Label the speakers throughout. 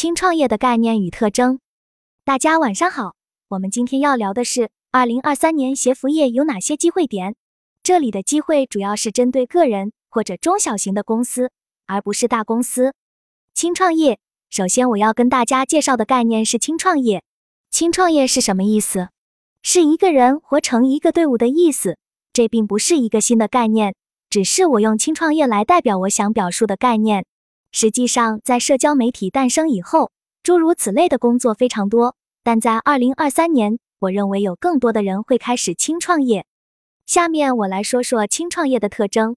Speaker 1: 轻创业的概念与特征。大家晚上好，我们今天要聊的是二零二三年鞋服业有哪些机会点。这里的机会主要是针对个人或者中小型的公司，而不是大公司。轻创业，首先我要跟大家介绍的概念是轻创业。轻创业是什么意思？是一个人活成一个队伍的意思。这并不是一个新的概念，只是我用轻创业来代表我想表述的概念。实际上，在社交媒体诞生以后，诸如此类的工作非常多。但在二零二三年，我认为有更多的人会开始轻创业。下面我来说说轻创业的特征。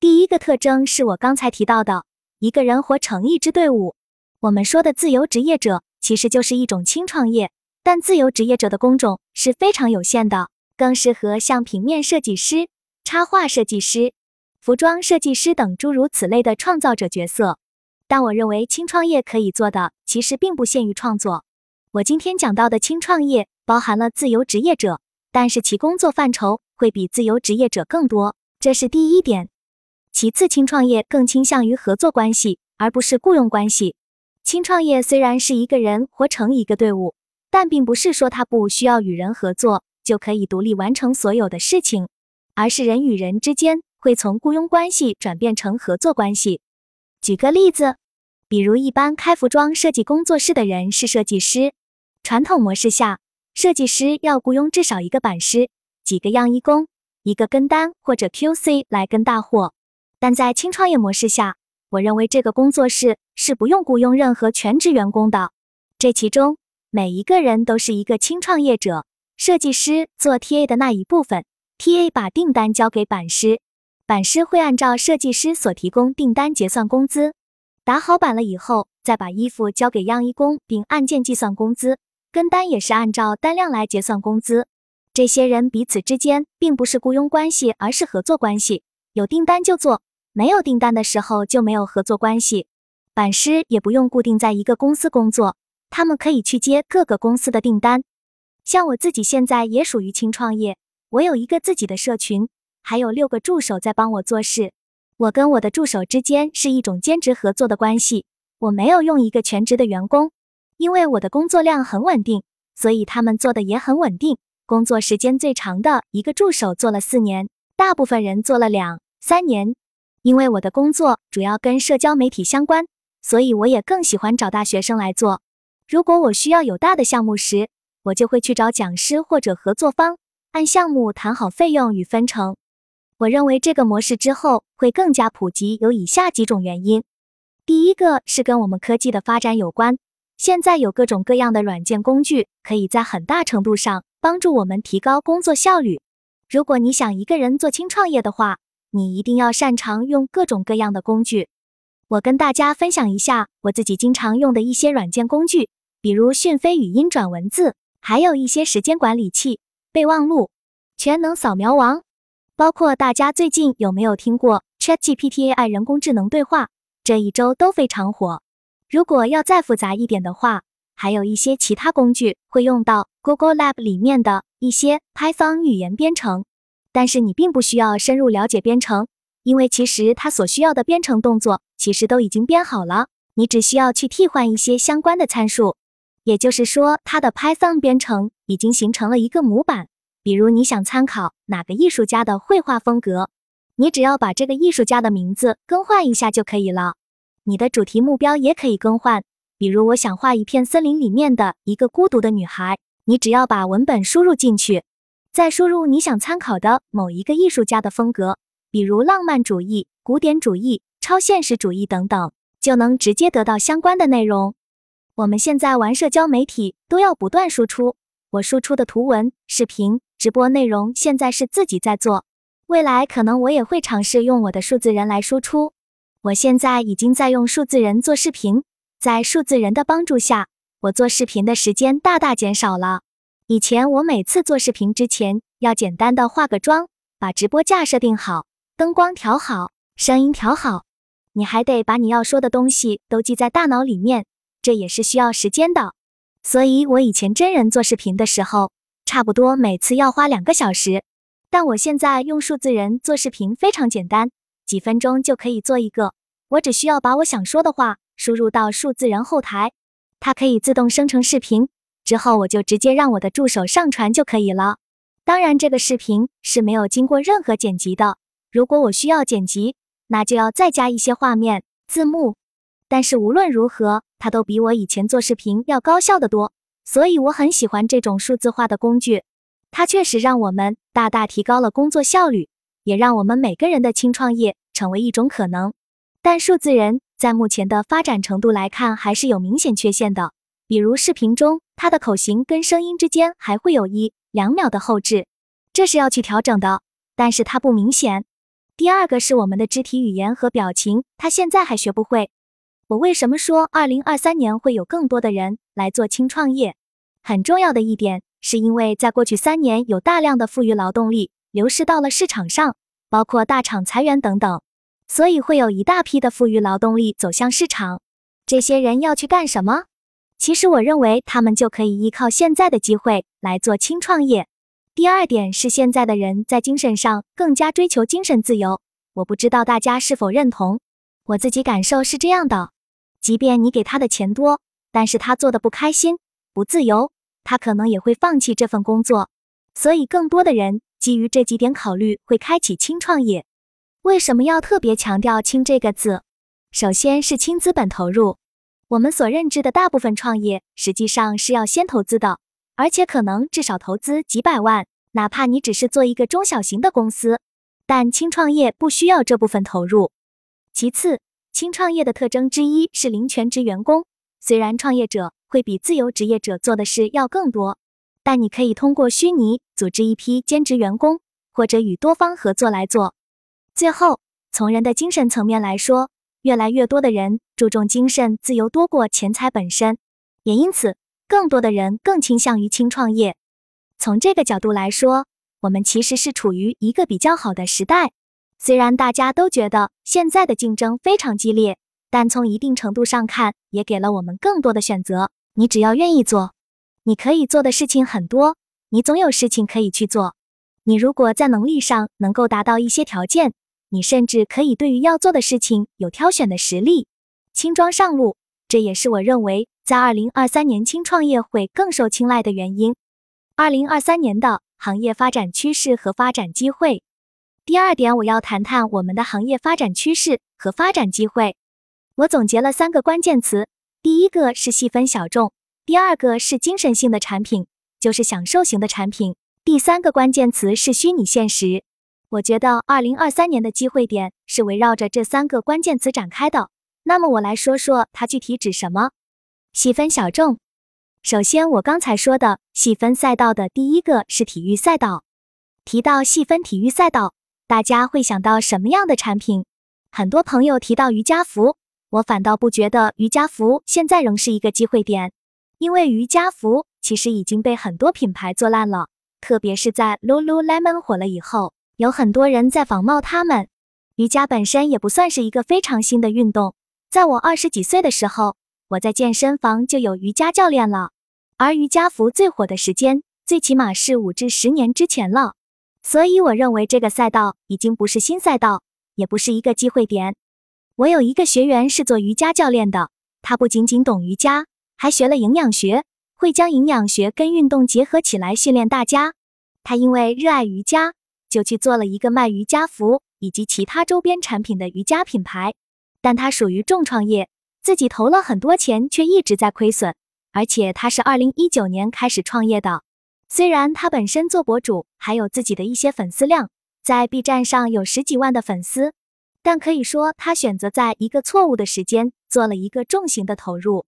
Speaker 1: 第一个特征是我刚才提到的，一个人活成一支队伍。我们说的自由职业者其实就是一种轻创业，但自由职业者的工种是非常有限的，更适合像平面设计师、插画设计师。服装设计师等诸如此类的创造者角色，但我认为轻创业可以做的其实并不限于创作。我今天讲到的轻创业包含了自由职业者，但是其工作范畴会比自由职业者更多，这是第一点。其次，轻创业更倾向于合作关系，而不是雇佣关系。轻创业虽然是一个人活成一个队伍，但并不是说他不需要与人合作就可以独立完成所有的事情，而是人与人之间。会从雇佣关系转变成合作关系。举个例子，比如一般开服装设计工作室的人是设计师，传统模式下，设计师要雇佣至少一个版师、几个样衣工、一个跟单或者 QC 来跟大货。但在轻创业模式下，我认为这个工作室是不用雇佣任何全职员工的，这其中每一个人都是一个轻创业者。设计师做 TA 的那一部分，TA 把订单交给版师。版师会按照设计师所提供订单结算工资，打好版了以后，再把衣服交给样衣工，并按件计算工资。跟单也是按照单量来结算工资。这些人彼此之间并不是雇佣关系，而是合作关系。有订单就做，没有订单的时候就没有合作关系。版师也不用固定在一个公司工作，他们可以去接各个公司的订单。像我自己现在也属于轻创业，我有一个自己的社群。还有六个助手在帮我做事，我跟我的助手之间是一种兼职合作的关系。我没有用一个全职的员工，因为我的工作量很稳定，所以他们做的也很稳定。工作时间最长的一个助手做了四年，大部分人做了两三年。因为我的工作主要跟社交媒体相关，所以我也更喜欢找大学生来做。如果我需要有大的项目时，我就会去找讲师或者合作方，按项目谈好费用与分成。我认为这个模式之后会更加普及，有以下几种原因。第一个是跟我们科技的发展有关，现在有各种各样的软件工具，可以在很大程度上帮助我们提高工作效率。如果你想一个人做轻创业的话，你一定要擅长用各种各样的工具。我跟大家分享一下我自己经常用的一些软件工具，比如讯飞语音转文字，还有一些时间管理器、备忘录、全能扫描王。包括大家最近有没有听过 ChatGPT AI 人工智能对话？这一周都非常火。如果要再复杂一点的话，还有一些其他工具会用到 Google Lab 里面的一些 Python 语言编程。但是你并不需要深入了解编程，因为其实它所需要的编程动作其实都已经编好了，你只需要去替换一些相关的参数。也就是说，它的 Python 编程已经形成了一个模板。比如你想参考哪个艺术家的绘画风格，你只要把这个艺术家的名字更换一下就可以了。你的主题目标也可以更换，比如我想画一片森林里面的一个孤独的女孩，你只要把文本输入进去，再输入你想参考的某一个艺术家的风格，比如浪漫主义、古典主义、超现实主义等等，就能直接得到相关的内容。我们现在玩社交媒体都要不断输出，我输出的图文、视频。直播内容现在是自己在做，未来可能我也会尝试用我的数字人来输出。我现在已经在用数字人做视频，在数字人的帮助下，我做视频的时间大大减少了。以前我每次做视频之前要简单的化个妆，把直播架设定好，灯光调好，声音调好，你还得把你要说的东西都记在大脑里面，这也是需要时间的。所以我以前真人做视频的时候。差不多每次要花两个小时，但我现在用数字人做视频非常简单，几分钟就可以做一个。我只需要把我想说的话输入到数字人后台，它可以自动生成视频，之后我就直接让我的助手上传就可以了。当然，这个视频是没有经过任何剪辑的。如果我需要剪辑，那就要再加一些画面、字幕。但是无论如何，它都比我以前做视频要高效的多。所以我很喜欢这种数字化的工具，它确实让我们大大提高了工作效率，也让我们每个人的轻创业成为一种可能。但数字人在目前的发展程度来看，还是有明显缺陷的。比如视频中，他的口型跟声音之间还会有一两秒的后置，这是要去调整的，但是它不明显。第二个是我们的肢体语言和表情，他现在还学不会。我为什么说二零二三年会有更多的人来做轻创业？很重要的一点，是因为在过去三年有大量的富裕劳动力流失到了市场上，包括大厂裁员等等，所以会有一大批的富裕劳动力走向市场。这些人要去干什么？其实我认为他们就可以依靠现在的机会来做轻创业。第二点是现在的人在精神上更加追求精神自由，我不知道大家是否认同，我自己感受是这样的。即便你给他的钱多，但是他做的不开心、不自由，他可能也会放弃这份工作。所以，更多的人基于这几点考虑，会开启轻创业。为什么要特别强调“轻”这个字？首先是轻资本投入。我们所认知的大部分创业，实际上是要先投资的，而且可能至少投资几百万，哪怕你只是做一个中小型的公司。但轻创业不需要这部分投入。其次，轻创业的特征之一是零全职员工。虽然创业者会比自由职业者做的事要更多，但你可以通过虚拟组织一批兼职员工，或者与多方合作来做。最后，从人的精神层面来说，越来越多的人注重精神自由多过钱财本身，也因此，更多的人更倾向于轻创业。从这个角度来说，我们其实是处于一个比较好的时代。虽然大家都觉得现在的竞争非常激烈，但从一定程度上看，也给了我们更多的选择。你只要愿意做，你可以做的事情很多，你总有事情可以去做。你如果在能力上能够达到一些条件，你甚至可以对于要做的事情有挑选的实力，轻装上路。这也是我认为在二零二三年轻创业会更受青睐的原因。二零二三年的行业发展趋势和发展机会。第二点，我要谈谈我们的行业发展趋势和发展机会。我总结了三个关键词：第一个是细分小众，第二个是精神性的产品，就是享受型的产品；第三个关键词是虚拟现实。我觉得二零二三年的机会点是围绕着这三个关键词展开的。那么我来说说它具体指什么。细分小众，首先我刚才说的细分赛道的第一个是体育赛道。提到细分体育赛道。大家会想到什么样的产品？很多朋友提到瑜伽服，我反倒不觉得瑜伽服现在仍是一个机会点，因为瑜伽服其实已经被很多品牌做烂了，特别是在 Lululemon 火了以后，有很多人在仿冒他们。瑜伽本身也不算是一个非常新的运动，在我二十几岁的时候，我在健身房就有瑜伽教练了，而瑜伽服最火的时间，最起码是五至十年之前了。所以我认为这个赛道已经不是新赛道，也不是一个机会点。我有一个学员是做瑜伽教练的，他不仅仅懂瑜伽，还学了营养学，会将营养学跟运动结合起来训练大家。他因为热爱瑜伽，就去做了一个卖瑜伽服以及其他周边产品的瑜伽品牌。但他属于重创业，自己投了很多钱，却一直在亏损。而且他是二零一九年开始创业的。虽然他本身做博主，还有自己的一些粉丝量，在 B 站上有十几万的粉丝，但可以说他选择在一个错误的时间做了一个重型的投入，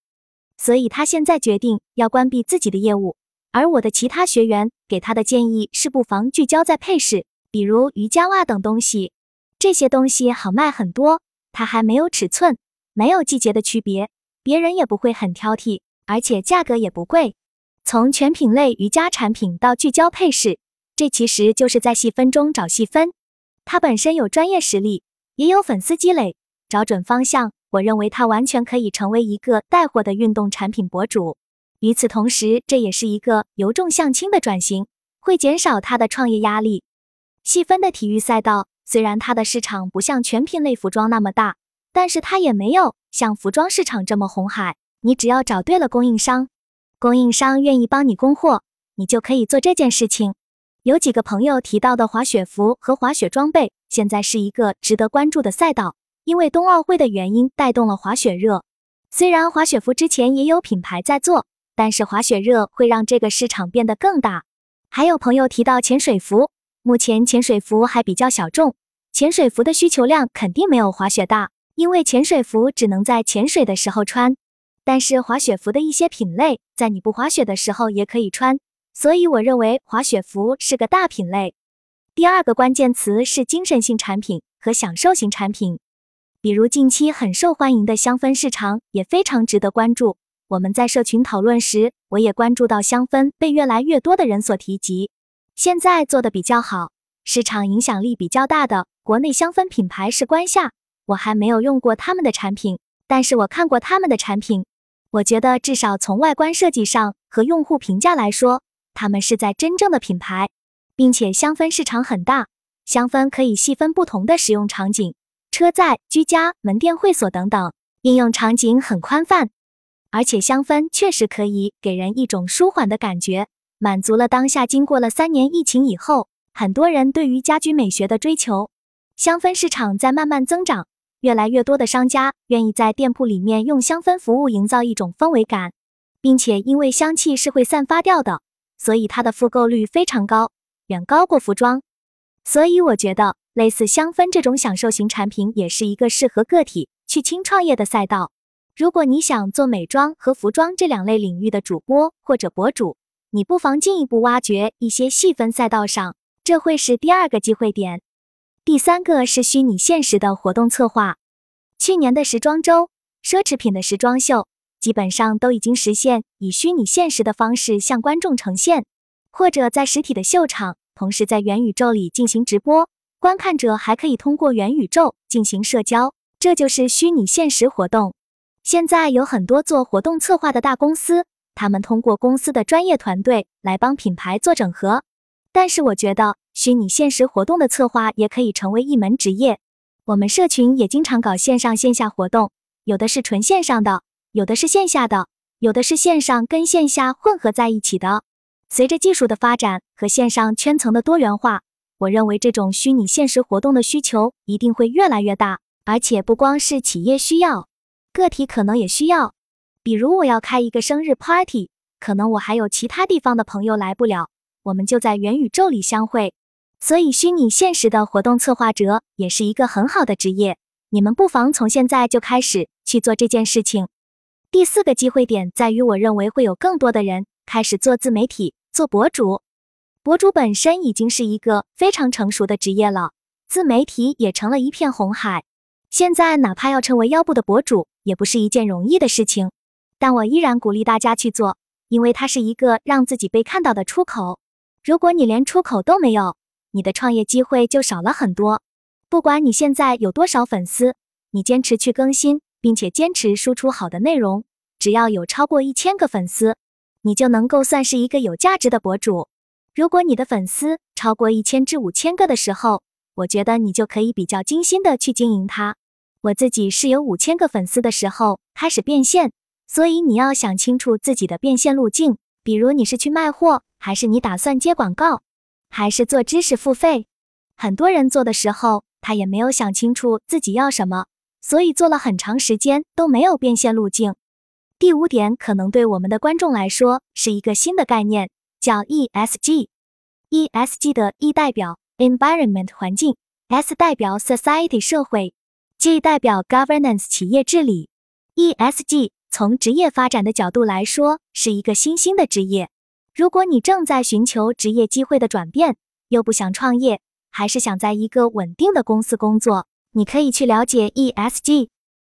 Speaker 1: 所以他现在决定要关闭自己的业务。而我的其他学员给他的建议是，不妨聚焦在配饰，比如瑜伽袜等东西，这些东西好卖很多，它还没有尺寸，没有季节的区别，别人也不会很挑剔，而且价格也不贵。从全品类瑜伽产品到聚焦配饰，这其实就是在细分中找细分。他本身有专业实力，也有粉丝积累，找准方向，我认为他完全可以成为一个带货的运动产品博主。与此同时，这也是一个由重向轻的转型，会减少他的创业压力。细分的体育赛道虽然它的市场不像全品类服装那么大，但是它也没有像服装市场这么红海。你只要找对了供应商，供应商愿意帮你供货，你就可以做这件事情。有几个朋友提到的滑雪服和滑雪装备，现在是一个值得关注的赛道，因为冬奥会的原因带动了滑雪热。虽然滑雪服之前也有品牌在做，但是滑雪热会让这个市场变得更大。还有朋友提到潜水服，目前潜水服还比较小众，潜水服的需求量肯定没有滑雪大，因为潜水服只能在潜水的时候穿。但是滑雪服的一些品类，在你不滑雪的时候也可以穿，所以我认为滑雪服是个大品类。第二个关键词是精神性产品和享受型产品，比如近期很受欢迎的香氛市场也非常值得关注。我们在社群讨论时，我也关注到香氛被越来越多的人所提及。现在做的比较好，市场影响力比较大的国内香氛品牌是关夏，我还没有用过他们的产品，但是我看过他们的产品，我觉得至少从外观设计上和用户评价来说，他们是在真正的品牌，并且香氛市场很大，香氛可以细分不同的使用场景，车载、居家、门店、会所等等，应用场景很宽泛。而且香氛确实可以给人一种舒缓的感觉，满足了当下经过了三年疫情以后，很多人对于家居美学的追求。香氛市场在慢慢增长，越来越多的商家愿意在店铺里面用香氛服务营造一种氛围感，并且因为香气是会散发掉的，所以它的复购率非常高，远高过服装。所以我觉得，类似香氛这种享受型产品，也是一个适合个体去轻创业的赛道。如果你想做美妆和服装这两类领域的主播或者博主，你不妨进一步挖掘一些细分赛道上，这会是第二个机会点。第三个是虚拟现实的活动策划。去年的时装周、奢侈品的时装秀，基本上都已经实现以虚拟现实的方式向观众呈现，或者在实体的秀场，同时在元宇宙里进行直播，观看者还可以通过元宇宙进行社交，这就是虚拟现实活动。现在有很多做活动策划的大公司，他们通过公司的专业团队来帮品牌做整合。但是我觉得虚拟现实活动的策划也可以成为一门职业。我们社群也经常搞线上线下活动，有的是纯线上的，有的是线下的，有的是线上跟线下混合在一起的。随着技术的发展和线上圈层的多元化，我认为这种虚拟现实活动的需求一定会越来越大，而且不光是企业需要。个体可能也需要，比如我要开一个生日 party，可能我还有其他地方的朋友来不了，我们就在元宇宙里相会。所以，虚拟现实的活动策划者也是一个很好的职业，你们不妨从现在就开始去做这件事情。第四个机会点在于，我认为会有更多的人开始做自媒体、做博主。博主本身已经是一个非常成熟的职业了，自媒体也成了一片红海。现在哪怕要成为腰部的博主，也不是一件容易的事情。但我依然鼓励大家去做，因为它是一个让自己被看到的出口。如果你连出口都没有，你的创业机会就少了很多。不管你现在有多少粉丝，你坚持去更新，并且坚持输出好的内容，只要有超过一千个粉丝，你就能够算是一个有价值的博主。如果你的粉丝超过一千至五千个的时候，我觉得你就可以比较精心的去经营它。我自己是有五千个粉丝的时候开始变现，所以你要想清楚自己的变现路径，比如你是去卖货，还是你打算接广告，还是做知识付费。很多人做的时候，他也没有想清楚自己要什么，所以做了很长时间都没有变现路径。第五点可能对我们的观众来说是一个新的概念，叫 ESG。ESG 的 E 代表 Environment 环境，S 代表 Society 社会。G 代表 governance 企业治理，ESG 从职业发展的角度来说是一个新兴的职业。如果你正在寻求职业机会的转变，又不想创业，还是想在一个稳定的公司工作，你可以去了解 ESG。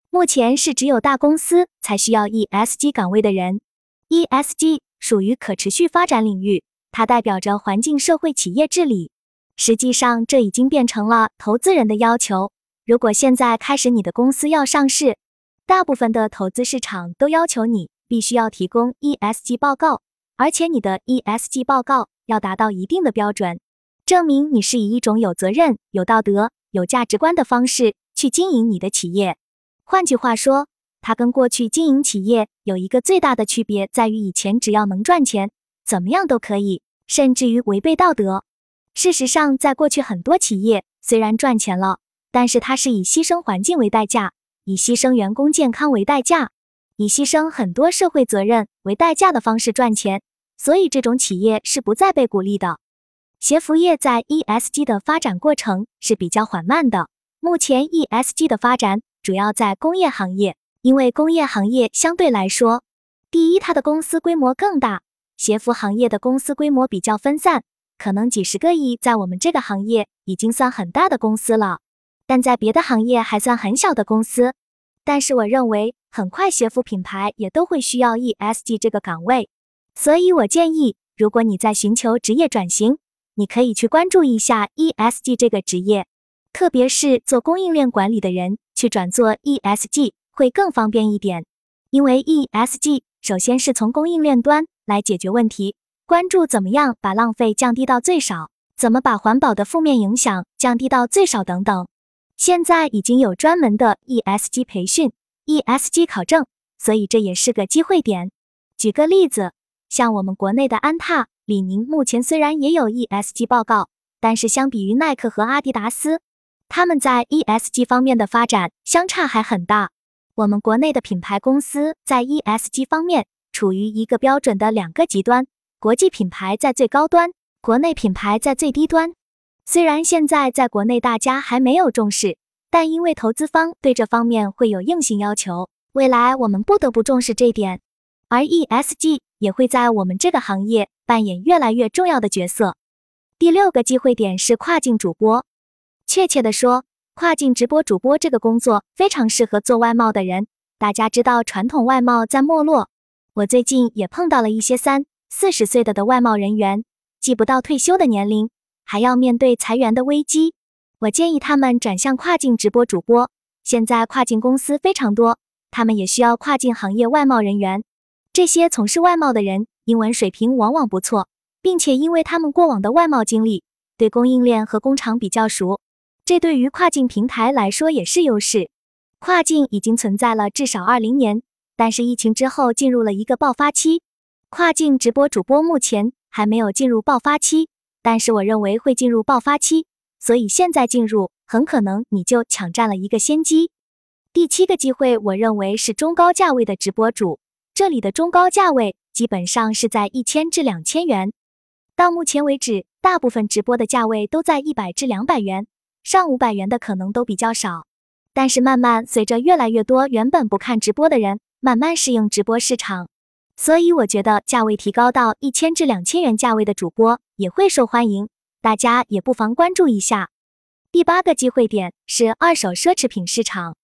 Speaker 1: 目前是只有大公司才需要 ESG 岗位的人。ESG 属于可持续发展领域，它代表着环境、社会、企业治理。实际上，这已经变成了投资人的要求。如果现在开始你的公司要上市，大部分的投资市场都要求你必须要提供 ESG 报告，而且你的 ESG 报告要达到一定的标准，证明你是以一种有责任、有道德、有价值观的方式去经营你的企业。换句话说，它跟过去经营企业有一个最大的区别，在于以前只要能赚钱，怎么样都可以，甚至于违背道德。事实上，在过去很多企业虽然赚钱了，但是它是以牺牲环境为代价，以牺牲员工健康为代价，以牺牲很多社会责任为代价的方式赚钱，所以这种企业是不再被鼓励的。鞋服业在 ESG 的发展过程是比较缓慢的，目前 ESG 的发展主要在工业行业。因为工业行业相对来说，第一，它的公司规模更大，鞋服行业的公司规模比较分散，可能几十个亿，在我们这个行业已经算很大的公司了，但在别的行业还算很小的公司。但是我认为，很快鞋服品牌也都会需要 ESG 这个岗位，所以我建议，如果你在寻求职业转型，你可以去关注一下 ESG 这个职业，特别是做供应链管理的人去转做 ESG。会更方便一点，因为 ESG 首先是从供应链端来解决问题，关注怎么样把浪费降低到最少，怎么把环保的负面影响降低到最少等等。现在已经有专门的 ESG 培训、ESG 考证，所以这也是个机会点。举个例子，像我们国内的安踏、李宁，目前虽然也有 ESG 报告，但是相比于耐克和阿迪达斯，他们在 ESG 方面的发展相差还很大。我们国内的品牌公司在 ESG 方面处于一个标准的两个极端，国际品牌在最高端，国内品牌在最低端。虽然现在在国内大家还没有重视，但因为投资方对这方面会有硬性要求，未来我们不得不重视这点，而 ESG 也会在我们这个行业扮演越来越重要的角色。第六个机会点是跨境主播，确切的说。跨境直播主播这个工作非常适合做外贸的人。大家知道传统外贸在没落，我最近也碰到了一些三四十岁的的外贸人员，既不到退休的年龄，还要面对裁员的危机。我建议他们转向跨境直播主播。现在跨境公司非常多，他们也需要跨境行业外贸人员。这些从事外贸的人英文水平往往不错，并且因为他们过往的外贸经历，对供应链和工厂比较熟。这对于跨境平台来说也是优势。跨境已经存在了至少二零年，但是疫情之后进入了一个爆发期。跨境直播主播目前还没有进入爆发期，但是我认为会进入爆发期，所以现在进入很可能你就抢占了一个先机。第七个机会，我认为是中高价位的直播主，这里的中高价位基本上是在一千至两千元。到目前为止，大部分直播的价位都在一百至两百元。上五百元的可能都比较少，但是慢慢随着越来越多原本不看直播的人慢慢适应直播市场，所以我觉得价位提高到一千至两千元价位的主播也会受欢迎，大家也不妨关注一下。第八个机会点是二手奢侈品市场。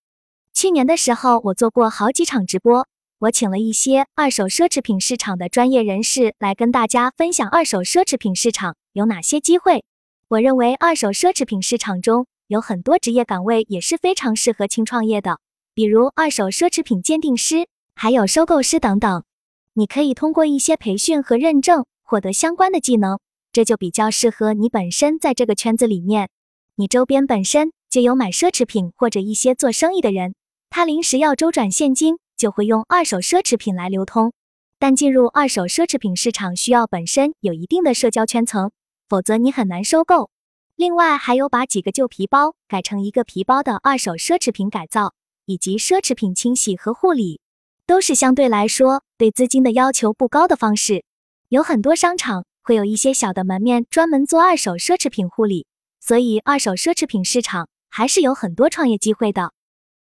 Speaker 1: 去年的时候我做过好几场直播，我请了一些二手奢侈品市场的专业人士来跟大家分享二手奢侈品市场有哪些机会。我认为二手奢侈品市场中有很多职业岗位也是非常适合轻创业的，比如二手奢侈品鉴定师，还有收购师等等。你可以通过一些培训和认证获得相关的技能，这就比较适合你本身在这个圈子里面。你周边本身就有买奢侈品或者一些做生意的人，他临时要周转现金，就会用二手奢侈品来流通。但进入二手奢侈品市场需要本身有一定的社交圈层。否则你很难收购。另外还有把几个旧皮包改成一个皮包的二手奢侈品改造，以及奢侈品清洗和护理，都是相对来说对资金的要求不高的方式。有很多商场会有一些小的门面专门做二手奢侈品护理，所以二手奢侈品市场还是有很多创业机会的。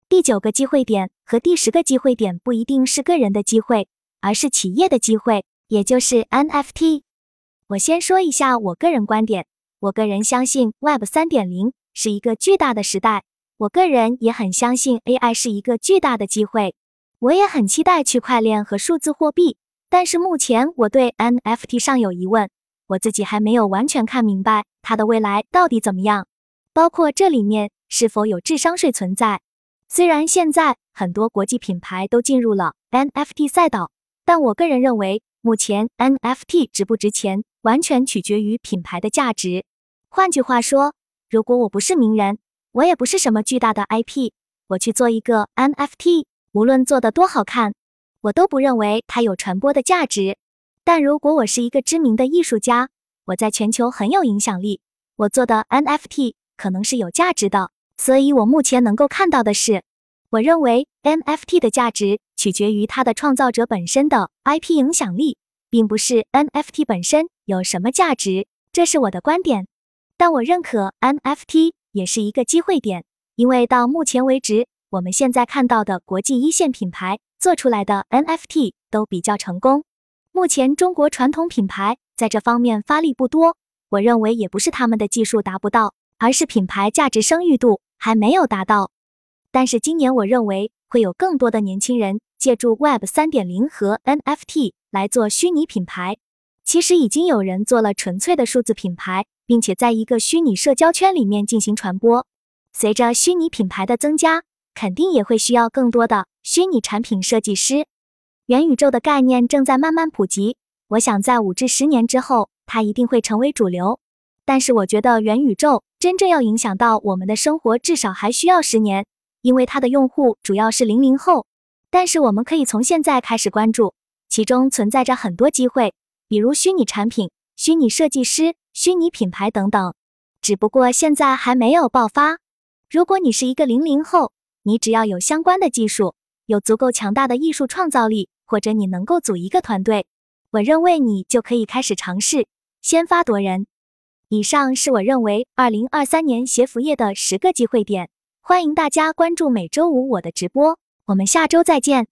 Speaker 1: 第九个机会点和第十个机会点不一定是个人的机会，而是企业的机会，也就是 NFT。我先说一下我个人观点，我个人相信 Web 三点零是一个巨大的时代，我个人也很相信 AI 是一个巨大的机会，我也很期待区块链和数字货币，但是目前我对 NFT 尚有疑问，我自己还没有完全看明白它的未来到底怎么样，包括这里面是否有智商税存在。虽然现在很多国际品牌都进入了 NFT 赛道，但我个人认为目前 NFT 值不值钱。完全取决于品牌的价值。换句话说，如果我不是名人，我也不是什么巨大的 IP，我去做一个 NFT，无论做的多好看，我都不认为它有传播的价值。但如果我是一个知名的艺术家，我在全球很有影响力，我做的 NFT 可能是有价值的。所以，我目前能够看到的是，我认为 NFT 的价值取决于它的创造者本身的 IP 影响力，并不是 NFT 本身有什么价值。这是我的观点。但我认可 NFT 也是一个机会点，因为到目前为止，我们现在看到的国际一线品牌做出来的 NFT 都比较成功。目前中国传统品牌在这方面发力不多，我认为也不是他们的技术达不到，而是品牌价值声誉度还没有达到。但是今年我认为会有更多的年轻人借助 Web 三点零和 NFT 来做虚拟品牌。其实已经有人做了纯粹的数字品牌，并且在一个虚拟社交圈里面进行传播。随着虚拟品牌的增加，肯定也会需要更多的虚拟产品设计师。元宇宙的概念正在慢慢普及，我想在五至十年之后，它一定会成为主流。但是我觉得元宇宙真正要影响到我们的生活，至少还需要十年，因为它的用户主要是零零后。但是我们可以从现在开始关注，其中存在着很多机会，比如虚拟产品、虚拟设计师、虚拟品牌等等。只不过现在还没有爆发。如果你是一个零零后，你只要有相关的技术，有足够强大的艺术创造力。或者你能够组一个团队，我认为你就可以开始尝试，先发夺人。以上是我认为二零二三年鞋服业的十个机会点，欢迎大家关注每周五我的直播，我们下周再见。